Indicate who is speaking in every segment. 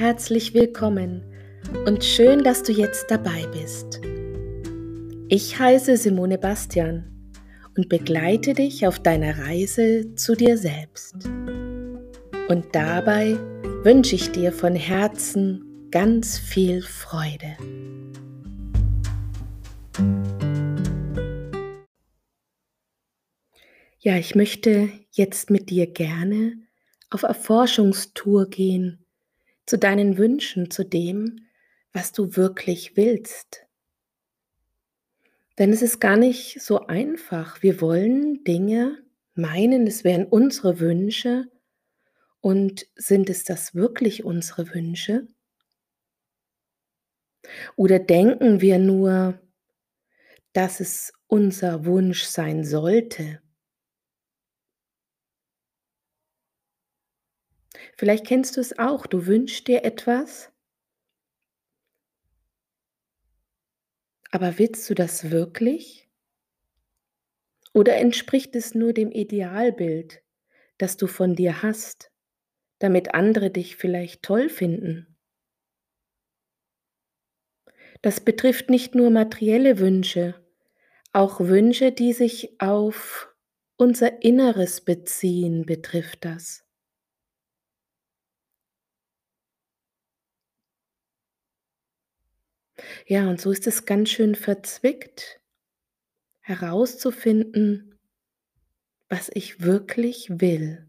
Speaker 1: herzlich willkommen und schön, dass du jetzt dabei bist. Ich heiße Simone Bastian und begleite dich auf deiner Reise zu dir selbst. Und dabei wünsche ich dir von Herzen ganz viel Freude. Ja, ich möchte jetzt mit dir gerne auf Erforschungstour gehen zu deinen Wünschen, zu dem, was du wirklich willst. Denn es ist gar nicht so einfach. Wir wollen Dinge, meinen, es wären unsere Wünsche. Und sind es das wirklich unsere Wünsche? Oder denken wir nur, dass es unser Wunsch sein sollte? Vielleicht kennst du es auch, du wünschst dir etwas, aber willst du das wirklich? Oder entspricht es nur dem Idealbild, das du von dir hast, damit andere dich vielleicht toll finden? Das betrifft nicht nur materielle Wünsche, auch Wünsche, die sich auf unser Inneres beziehen, betrifft das. Ja, und so ist es ganz schön verzwickt, herauszufinden, was ich wirklich will.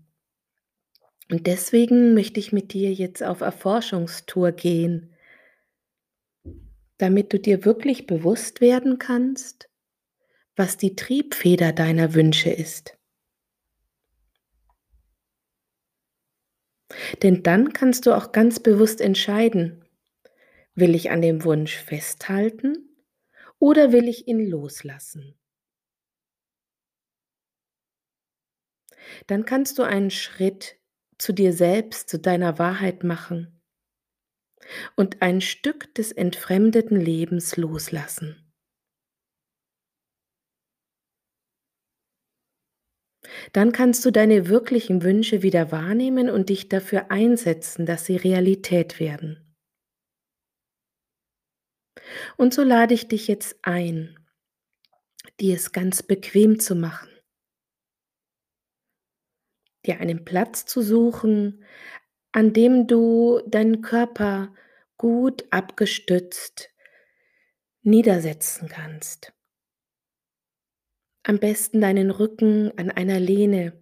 Speaker 1: Und deswegen möchte ich mit dir jetzt auf Erforschungstour gehen, damit du dir wirklich bewusst werden kannst, was die Triebfeder deiner Wünsche ist. Denn dann kannst du auch ganz bewusst entscheiden, Will ich an dem Wunsch festhalten oder will ich ihn loslassen? Dann kannst du einen Schritt zu dir selbst, zu deiner Wahrheit machen und ein Stück des entfremdeten Lebens loslassen. Dann kannst du deine wirklichen Wünsche wieder wahrnehmen und dich dafür einsetzen, dass sie Realität werden. Und so lade ich dich jetzt ein, dir es ganz bequem zu machen, dir einen Platz zu suchen, an dem du deinen Körper gut abgestützt niedersetzen kannst. Am besten deinen Rücken an einer Lehne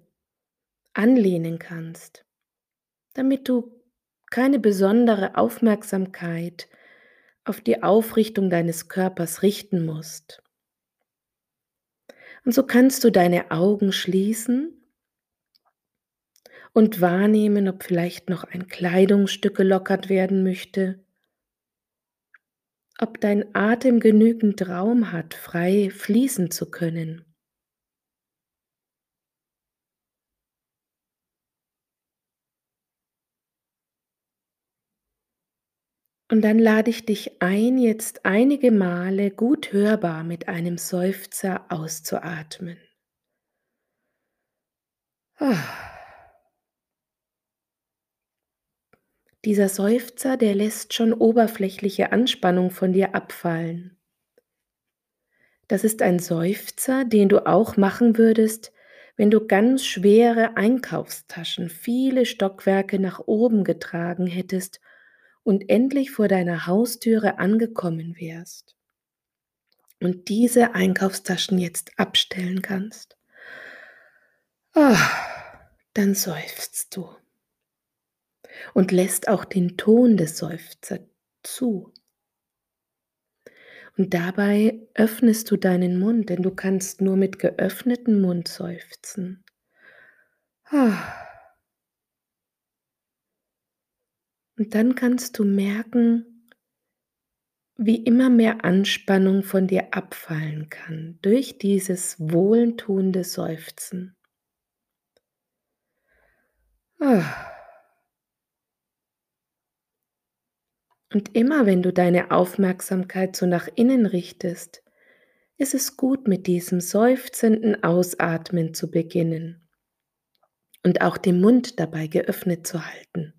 Speaker 1: anlehnen kannst, damit du keine besondere Aufmerksamkeit auf die Aufrichtung deines Körpers richten musst. Und so kannst du deine Augen schließen und wahrnehmen, ob vielleicht noch ein Kleidungsstück gelockert werden möchte, ob dein Atem genügend Raum hat, frei fließen zu können. Und dann lade ich dich ein, jetzt einige Male gut hörbar mit einem Seufzer auszuatmen. Ah. Dieser Seufzer, der lässt schon oberflächliche Anspannung von dir abfallen. Das ist ein Seufzer, den du auch machen würdest, wenn du ganz schwere Einkaufstaschen viele Stockwerke nach oben getragen hättest und endlich vor deiner Haustüre angekommen wärst und diese Einkaufstaschen jetzt abstellen kannst, oh, dann seufzt du und lässt auch den Ton des Seufzer zu. Und dabei öffnest du deinen Mund, denn du kannst nur mit geöffnetem Mund seufzen. Oh. Und dann kannst du merken, wie immer mehr Anspannung von dir abfallen kann durch dieses wohltuende Seufzen. Ah. Und immer wenn du deine Aufmerksamkeit so nach innen richtest, ist es gut, mit diesem seufzenden Ausatmen zu beginnen und auch den Mund dabei geöffnet zu halten.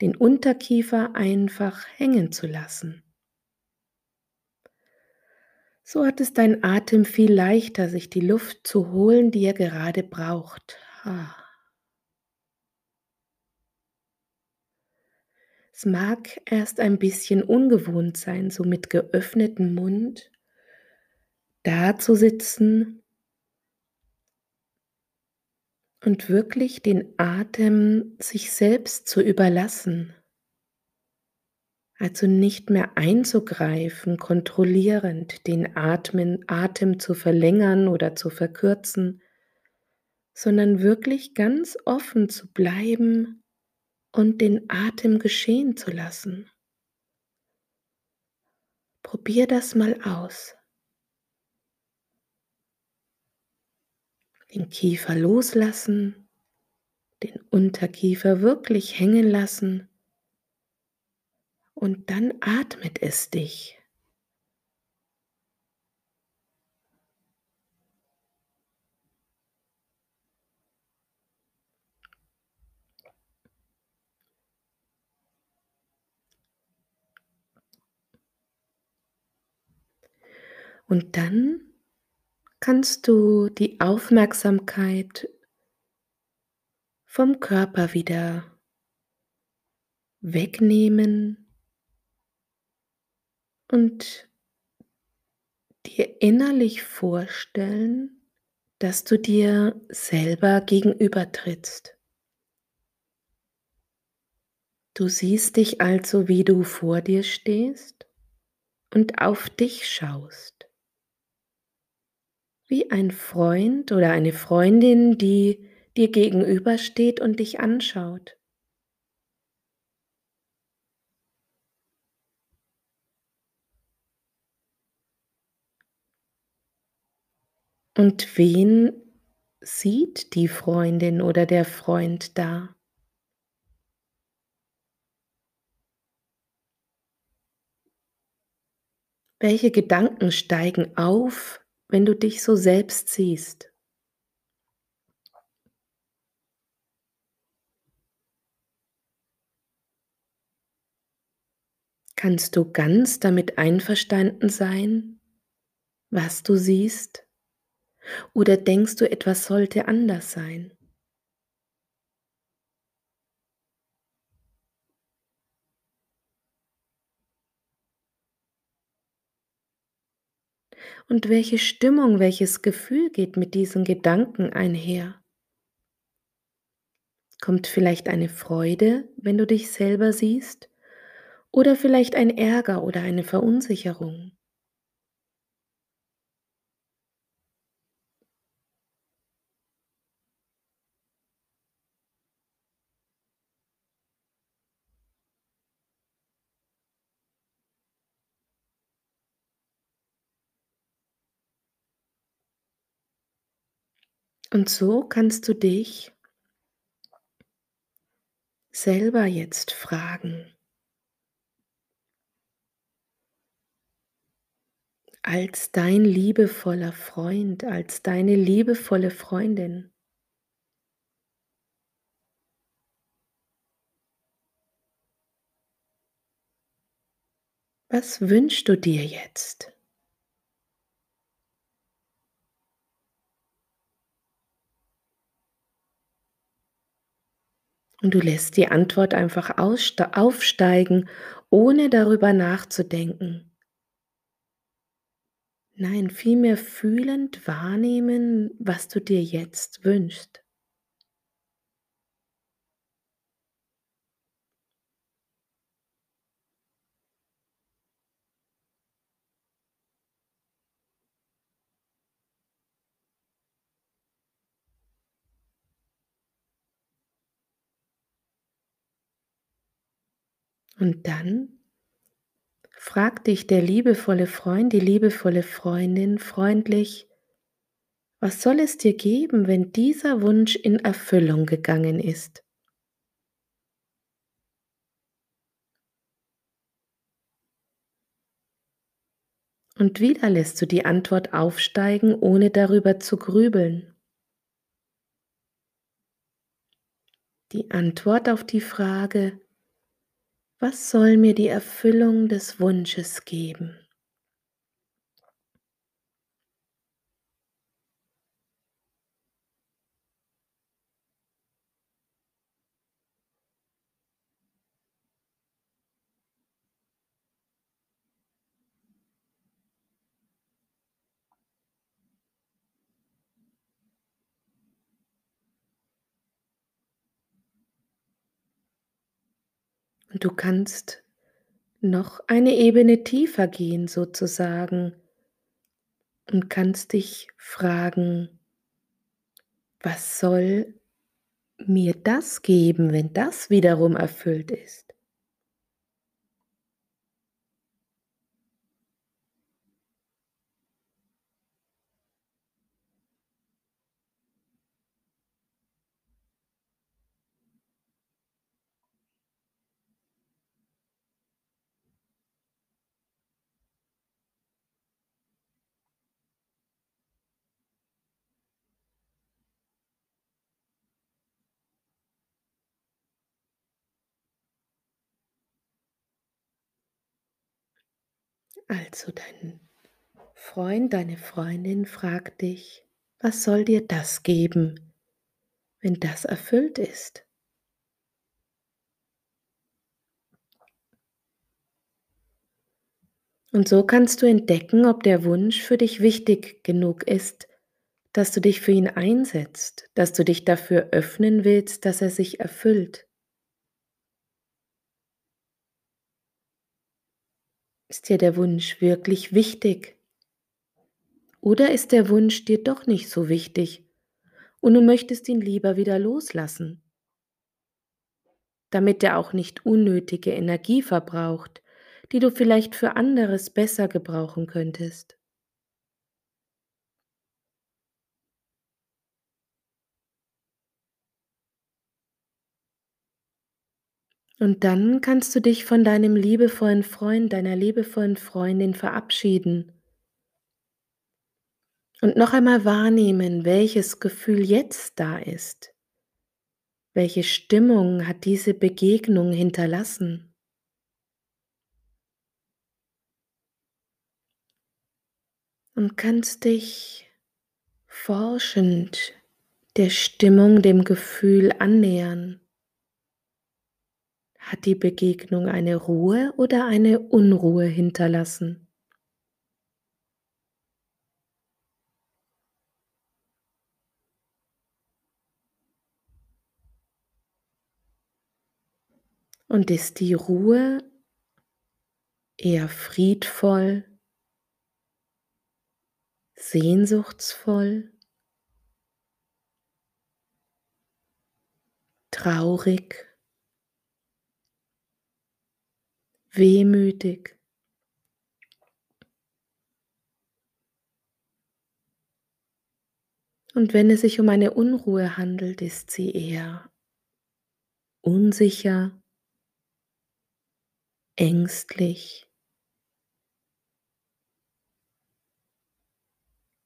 Speaker 1: Den Unterkiefer einfach hängen zu lassen. So hat es dein Atem viel leichter, sich die Luft zu holen, die er gerade braucht. Es mag erst ein bisschen ungewohnt sein, so mit geöffnetem Mund da zu sitzen und wirklich den Atem sich selbst zu überlassen. Also nicht mehr einzugreifen, kontrollierend den Atmen, Atem zu verlängern oder zu verkürzen, sondern wirklich ganz offen zu bleiben und den Atem geschehen zu lassen. Probier das mal aus. Den Kiefer loslassen, den Unterkiefer wirklich hängen lassen und dann atmet es dich. Und dann kannst du die Aufmerksamkeit vom Körper wieder wegnehmen und dir innerlich vorstellen, dass du dir selber gegenübertrittst. Du siehst dich also, wie du vor dir stehst und auf dich schaust wie ein Freund oder eine Freundin, die dir gegenübersteht und dich anschaut. Und wen sieht die Freundin oder der Freund da? Welche Gedanken steigen auf, wenn du dich so selbst siehst. Kannst du ganz damit einverstanden sein, was du siehst? Oder denkst du, etwas sollte anders sein? Und welche Stimmung, welches Gefühl geht mit diesen Gedanken einher? Kommt vielleicht eine Freude, wenn du dich selber siehst? Oder vielleicht ein Ärger oder eine Verunsicherung? Und so kannst du dich selber jetzt fragen, als dein liebevoller Freund, als deine liebevolle Freundin. Was wünschst du dir jetzt? Und du lässt die Antwort einfach aufsteigen, ohne darüber nachzudenken. Nein, vielmehr fühlend wahrnehmen, was du dir jetzt wünschst. Und dann fragt dich der liebevolle Freund, die liebevolle Freundin freundlich, was soll es dir geben, wenn dieser Wunsch in Erfüllung gegangen ist? Und wieder lässt du die Antwort aufsteigen, ohne darüber zu grübeln. Die Antwort auf die Frage, Was soll mir die Erfüllung des Wunsches geben? Und du kannst noch eine Ebene tiefer gehen sozusagen und kannst dich fragen, was soll mir das geben, wenn das wiederum erfüllt ist? Also dein Freund, deine Freundin fragt dich, was soll dir das geben, wenn das erfüllt ist? Und so kannst du entdecken, ob der Wunsch für dich wichtig genug ist, dass du dich für ihn einsetzt, dass du dich dafür öffnen willst, dass er sich erfüllt. Ist dir der Wunsch wirklich wichtig? Oder ist der Wunsch dir doch nicht so wichtig und du möchtest ihn lieber wieder loslassen, damit er auch nicht unnötige Energie verbraucht, die du vielleicht für anderes besser gebrauchen könntest? Und dann kannst du dich von deinem liebevollen Freund, deiner liebevollen Freundin verabschieden und noch einmal wahrnehmen, welches Gefühl jetzt da ist. Welche Stimmung hat diese Begegnung hinterlassen? Und kannst dich forschend der Stimmung, dem Gefühl annähern. Hat die Begegnung eine Ruhe oder eine Unruhe hinterlassen? Und ist die Ruhe eher friedvoll, sehnsuchtsvoll, traurig, wehmütig. Und wenn es sich um eine Unruhe handelt, ist sie eher unsicher, ängstlich,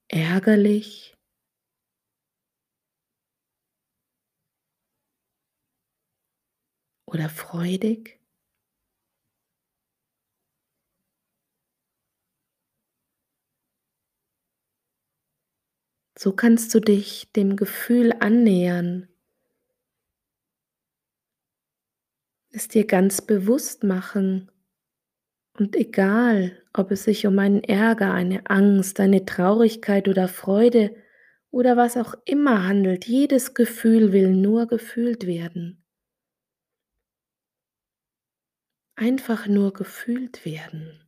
Speaker 1: ärgerlich, oder freudig. So kannst du dich dem Gefühl annähern, es dir ganz bewusst machen und egal, ob es sich um einen Ärger, eine Angst, eine Traurigkeit oder Freude oder was auch immer handelt, jedes Gefühl will nur gefühlt werden. Einfach nur gefühlt werden.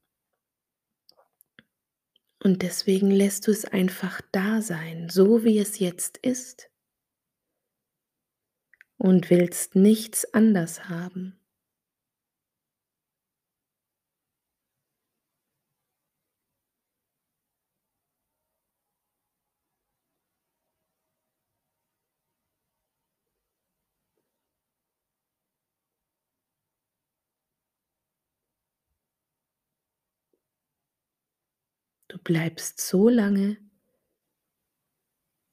Speaker 1: Und deswegen lässt du es einfach da sein, so wie es jetzt ist. Und willst nichts anders haben. bleibst so lange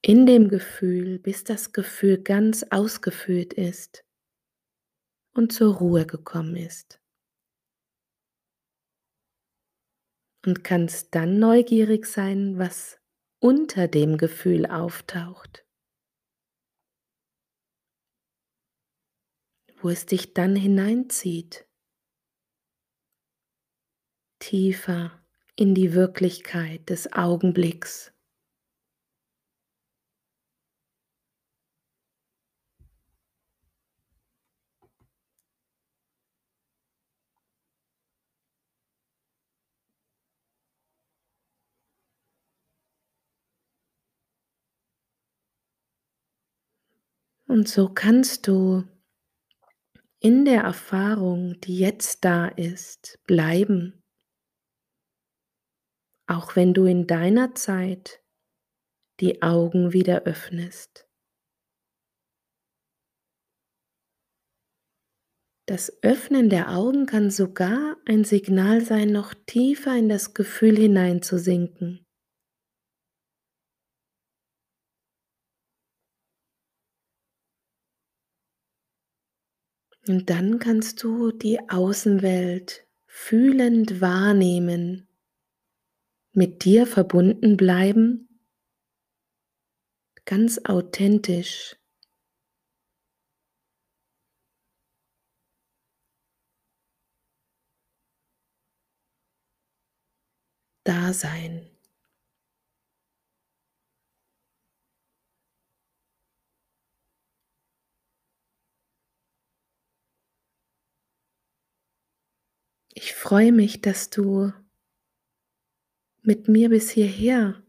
Speaker 1: in dem Gefühl, bis das Gefühl ganz ausgefüllt ist und zur Ruhe gekommen ist. Und kannst dann neugierig sein, was unter dem Gefühl auftaucht. Wo es dich dann hineinzieht. Tiefer in die Wirklichkeit des Augenblicks. Und so kannst du in der Erfahrung, die jetzt da ist, bleiben, auch wenn du in deiner Zeit die Augen wieder öffnest. Das Öffnen der Augen kann sogar ein Signal sein, noch tiefer in das Gefühl hineinzusinken. Und dann kannst du die Außenwelt fühlend wahrnehmen, mit dir verbunden bleiben, ganz authentisch. Da sein. Ich freue mich, dass du mit mir bis hierher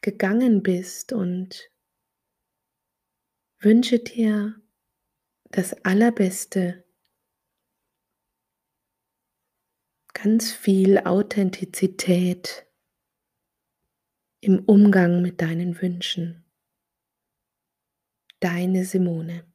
Speaker 1: gegangen bist und wünsche dir das Allerbeste, ganz viel Authentizität im Umgang mit deinen Wünschen. Deine Simone.